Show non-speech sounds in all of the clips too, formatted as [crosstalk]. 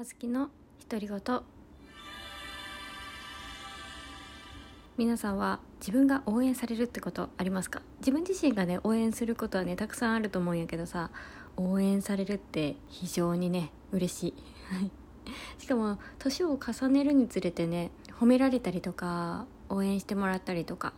あずきの独り言。皆さんは自分が応援されるってことありますか？自分自身がね応援することはねたくさんあると思うんやけどさ応援されるって非常にね嬉しい。しかも年を重ねるにつれてね褒められたりとか応援してもらったりとか、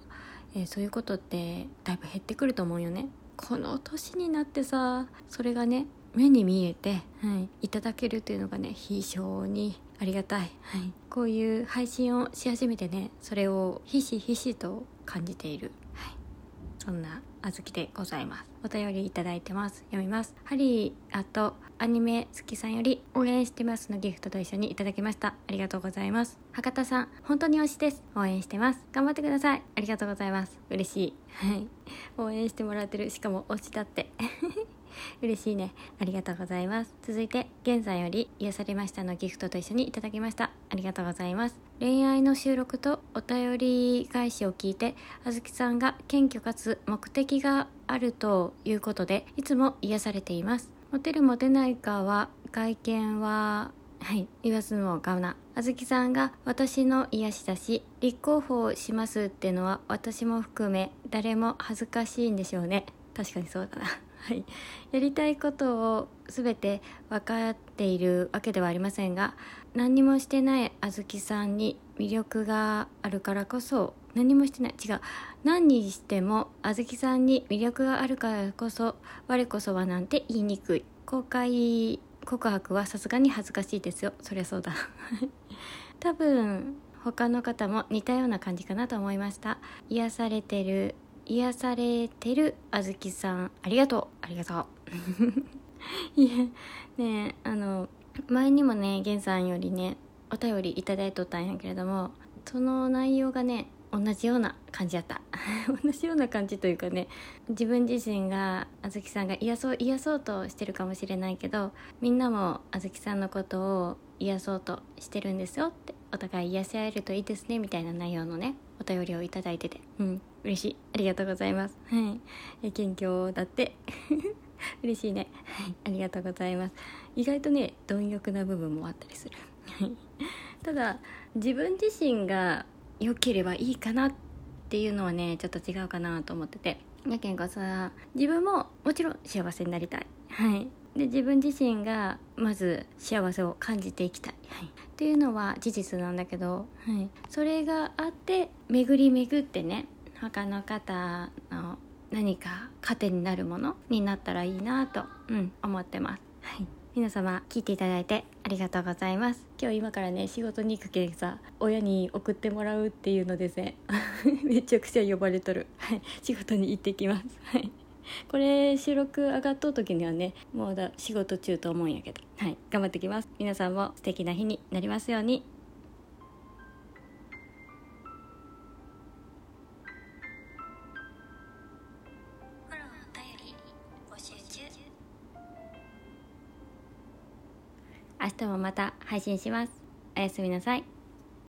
えーそういうことってだいぶ減ってくると思うよね。この年になってさそれがね目に見えて、はい、いただけるっていうのがね非常にありがたい、はい、こういう配信をし始めてねそれをひしひしと感じている、はい、そんなあずきでございます。お便りいただいてます。読みます。ハリーあとアニメ好きさんより応援してますのギフトと一緒にいただきました。ありがとうございます。博多さん本当に推しです。応援してます。頑張ってください。ありがとうございます。嬉しい。はい。[laughs] 応援してもらってる。しかも推しだって嬉しいねありがとうございます続いて現在より癒されましたのギフトと一緒にいただきましたありがとうございます恋愛の収録とお便り返しを聞いてあずきさんが謙虚かつ目的があるということでいつも癒されていますモテるモテないかは外見ははい、言わずもがな。あずきさんが私の癒しだし、立候補しますってのは私も含め誰も恥ずかしいんでしょうね。確かにそうだな。はい。やりたいことを全て分かっているわけではありませんが、何にもしてないあずきさんに魅力があるからこそ、何もしてない。違う。何にしてもあずきさんに魅力があるからこそ、我こそはなんて言いにくい。公開告白はさすがに恥ずかしいですよそりゃそうだ [laughs] 多分他の方も似たような感じかなと思いました癒されてる癒されてるあずきさんありがとう。ありがとう。[laughs] いやねえあの前にもね源さんよりねお便りいただいとったんやけれどもその内容がね同じような感じやった。[laughs] 同じような感じというかね自分自身があずきさんが癒そう癒そうとしてるかもしれないけどみんなもあずきさんのことを癒そうとしてるんですよってお互い癒し合えるといいですねみたいな内容のねお便りをいただいてて。うん。嬉しい。ありがとうございます。はい。え謙虚だって。[laughs] 嬉しいね。はい。ありがとうございます。意外とね貪欲な部分もあったりする。はい。ただ自分自身が良ければいいかなっていうのはねちょっと違うかなと思ってて。やけんこさ自分ももちろん幸せになりたい。はい。で自分自身がまず幸せを感じていきたい、はい、っていうのは事実なんだけど、はい、それがあって巡り巡ってね他の方の何か糧になるものになったらいいなと、うん、思ってます、はい、皆様聞いていただいてありがとうございます。今日今からね仕事に行くけんさ親に送ってもらうっていうのですね [laughs] めちゃくちゃ呼ばれとる。はい。仕事に行ってきます。はい。これ収録上がっとう時にはねもうだ仕事中と思うんやけど。はい頑張ってきます。皆さんも素敵な日になりますように。明日もまた配信します。おやすみなさい。